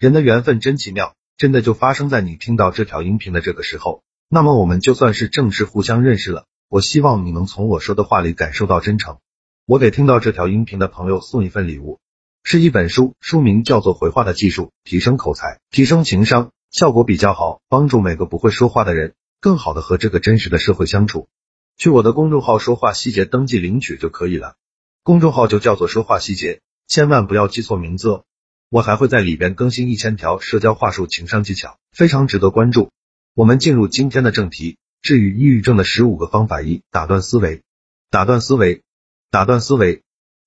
人的缘分真奇妙，真的就发生在你听到这条音频的这个时候。那么我们就算是正式互相认识了。我希望你能从我说的话里感受到真诚。我给听到这条音频的朋友送一份礼物，是一本书，书名叫做《回话的技术：提升口才，提升情商》，效果比较好，帮助每个不会说话的人更好的和这个真实的社会相处。去我的公众号“说话细节”登记领取就可以了。公众号就叫做“说话细节”，千万不要记错名字哦。我还会在里边更新一千条社交话术、情商技巧，非常值得关注。我们进入今天的正题，治愈抑郁症的十五个方法一：打断思维。打断思维，打断思维。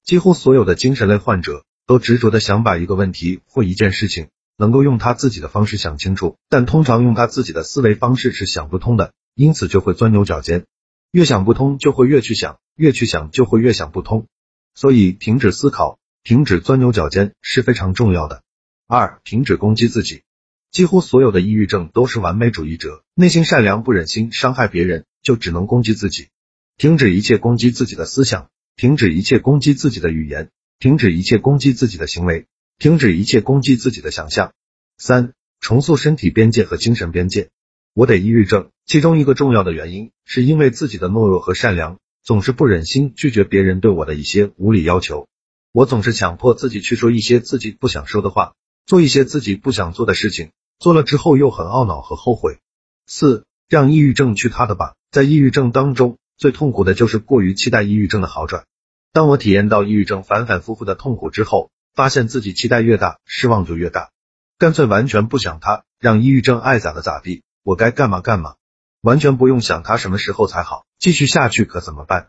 几乎所有的精神类患者都执着的想把一个问题或一件事情能够用他自己的方式想清楚，但通常用他自己的思维方式是想不通的，因此就会钻牛角尖。越想不通，就会越去想，越去想，就会越想不通。所以，停止思考。停止钻牛角尖是非常重要的。二、停止攻击自己。几乎所有的抑郁症都是完美主义者，内心善良，不忍心伤害别人，就只能攻击自己。停止一切攻击自己的思想，停止一切攻击自己的语言，停止一切攻击自己的行为，停止一切攻击自己的想象。三、重塑身体边界和精神边界。我得抑郁症，其中一个重要的原因是因为自己的懦弱和善良，总是不忍心拒绝别人对我的一些无理要求。我总是强迫自己去说一些自己不想说的话，做一些自己不想做的事情，做了之后又很懊恼和后悔。四，让抑郁症去他的吧。在抑郁症当中，最痛苦的就是过于期待抑郁症的好转。当我体验到抑郁症反反复复的痛苦之后，发现自己期待越大，失望就越大，干脆完全不想他，让抑郁症爱咋的咋地，我该干嘛干嘛，完全不用想他什么时候才好。继续下去可怎么办？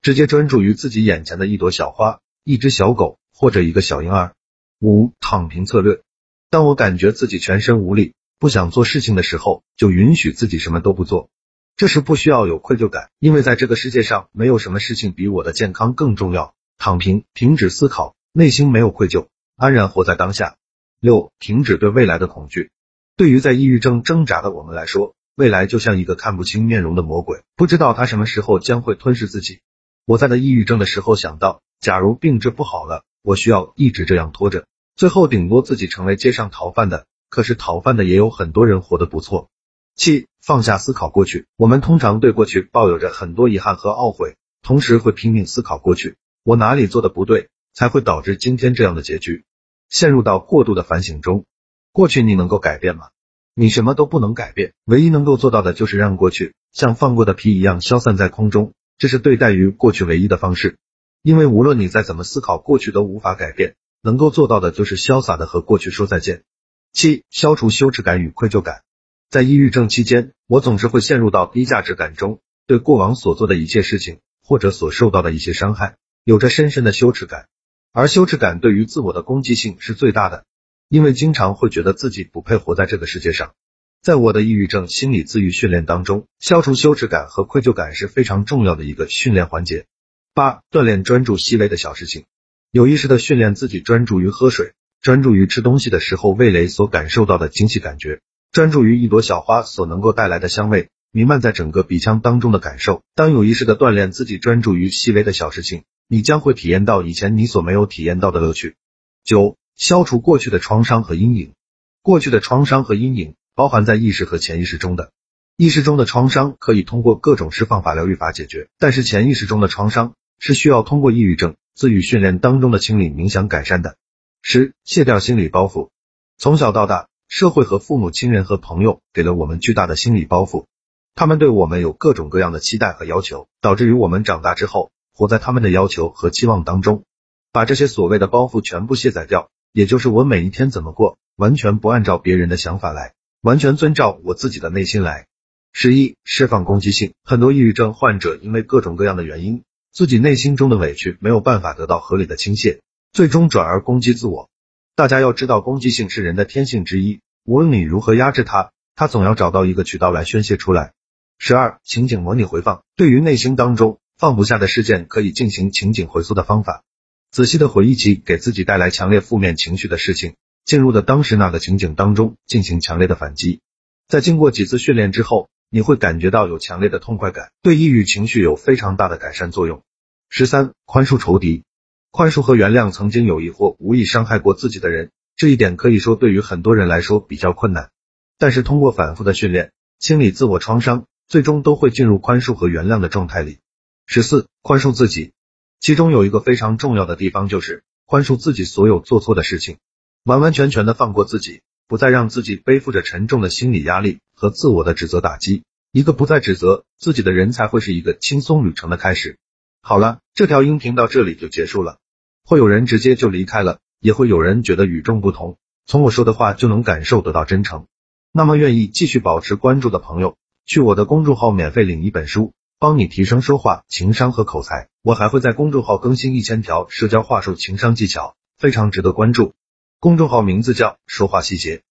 直接专注于自己眼前的一朵小花。一只小狗或者一个小婴儿。五躺平策略。当我感觉自己全身无力，不想做事情的时候，就允许自己什么都不做。这时不需要有愧疚感，因为在这个世界上没有什么事情比我的健康更重要。躺平，停止思考，内心没有愧疚，安然活在当下。六停止对未来的恐惧。对于在抑郁症挣扎的我们来说，未来就像一个看不清面容的魔鬼，不知道他什么时候将会吞噬自己。我在的抑郁症的时候想到。假如病治不好了，我需要一直这样拖着，最后顶多自己成为街上逃犯的。可是逃犯的也有很多人活得不错。七，放下思考过去。我们通常对过去抱有着很多遗憾和懊悔，同时会拼命思考过去，我哪里做的不对，才会导致今天这样的结局，陷入到过度的反省中。过去你能够改变吗？你什么都不能改变，唯一能够做到的就是让过去像放过的皮一样消散在空中，这是对待于过去唯一的方式。因为无论你再怎么思考，过去都无法改变，能够做到的就是潇洒的和过去说再见。七、消除羞耻感与愧疚感。在抑郁症期间，我总是会陷入到低价值感中，对过往所做的一切事情或者所受到的一些伤害，有着深深的羞耻感。而羞耻感对于自我的攻击性是最大的，因为经常会觉得自己不配活在这个世界上。在我的抑郁症心理自愈训练当中，消除羞耻感和愧疚感是非常重要的一个训练环节。八、锻炼专注细微的小事情，有意识的训练自己专注于喝水，专注于吃东西的时候味蕾所感受到的惊喜感觉，专注于一朵小花所能够带来的香味，弥漫在整个鼻腔当中的感受。当有意识的锻炼自己专注于细微的小事情，你将会体验到以前你所没有体验到的乐趣。九、消除过去的创伤和阴影，过去的创伤和阴影包含在意识和潜意识中的。意识中的创伤可以通过各种释放法、疗愈法解决，但是潜意识中的创伤。是需要通过抑郁症自愈训练当中的清理冥想改善的。十、卸掉心理包袱。从小到大，社会和父母亲人和朋友给了我们巨大的心理包袱，他们对我们有各种各样的期待和要求，导致于我们长大之后，活在他们的要求和期望当中，把这些所谓的包袱全部卸载掉，也就是我每一天怎么过，完全不按照别人的想法来，完全遵照我自己的内心来。十一、释放攻击性。很多抑郁症患者因为各种各样的原因。自己内心中的委屈没有办法得到合理的倾泻，最终转而攻击自我。大家要知道，攻击性是人的天性之一，无论你如何压制它，它总要找到一个渠道来宣泄出来。十二、情景模拟回放，对于内心当中放不下的事件，可以进行情景回溯的方法，仔细的回忆起给自己带来强烈负面情绪的事情，进入的当时那个情景当中进行强烈的反击。在经过几次训练之后。你会感觉到有强烈的痛快感，对抑郁情绪有非常大的改善作用。十三，宽恕仇敌，宽恕和原谅曾经有意或无意伤害过自己的人，这一点可以说对于很多人来说比较困难。但是通过反复的训练，清理自我创伤，最终都会进入宽恕和原谅的状态里。十四，宽恕自己，其中有一个非常重要的地方就是宽恕自己所有做错的事情，完完全全的放过自己，不再让自己背负着沉重的心理压力和自我的指责打击。一个不再指责自己的人，才会是一个轻松旅程的开始。好了，这条音频到这里就结束了。会有人直接就离开了，也会有人觉得与众不同。从我说的话就能感受得到真诚。那么，愿意继续保持关注的朋友，去我的公众号免费领一本书，帮你提升说话、情商和口才。我还会在公众号更新一千条社交话术、情商技巧，非常值得关注。公众号名字叫说话细节。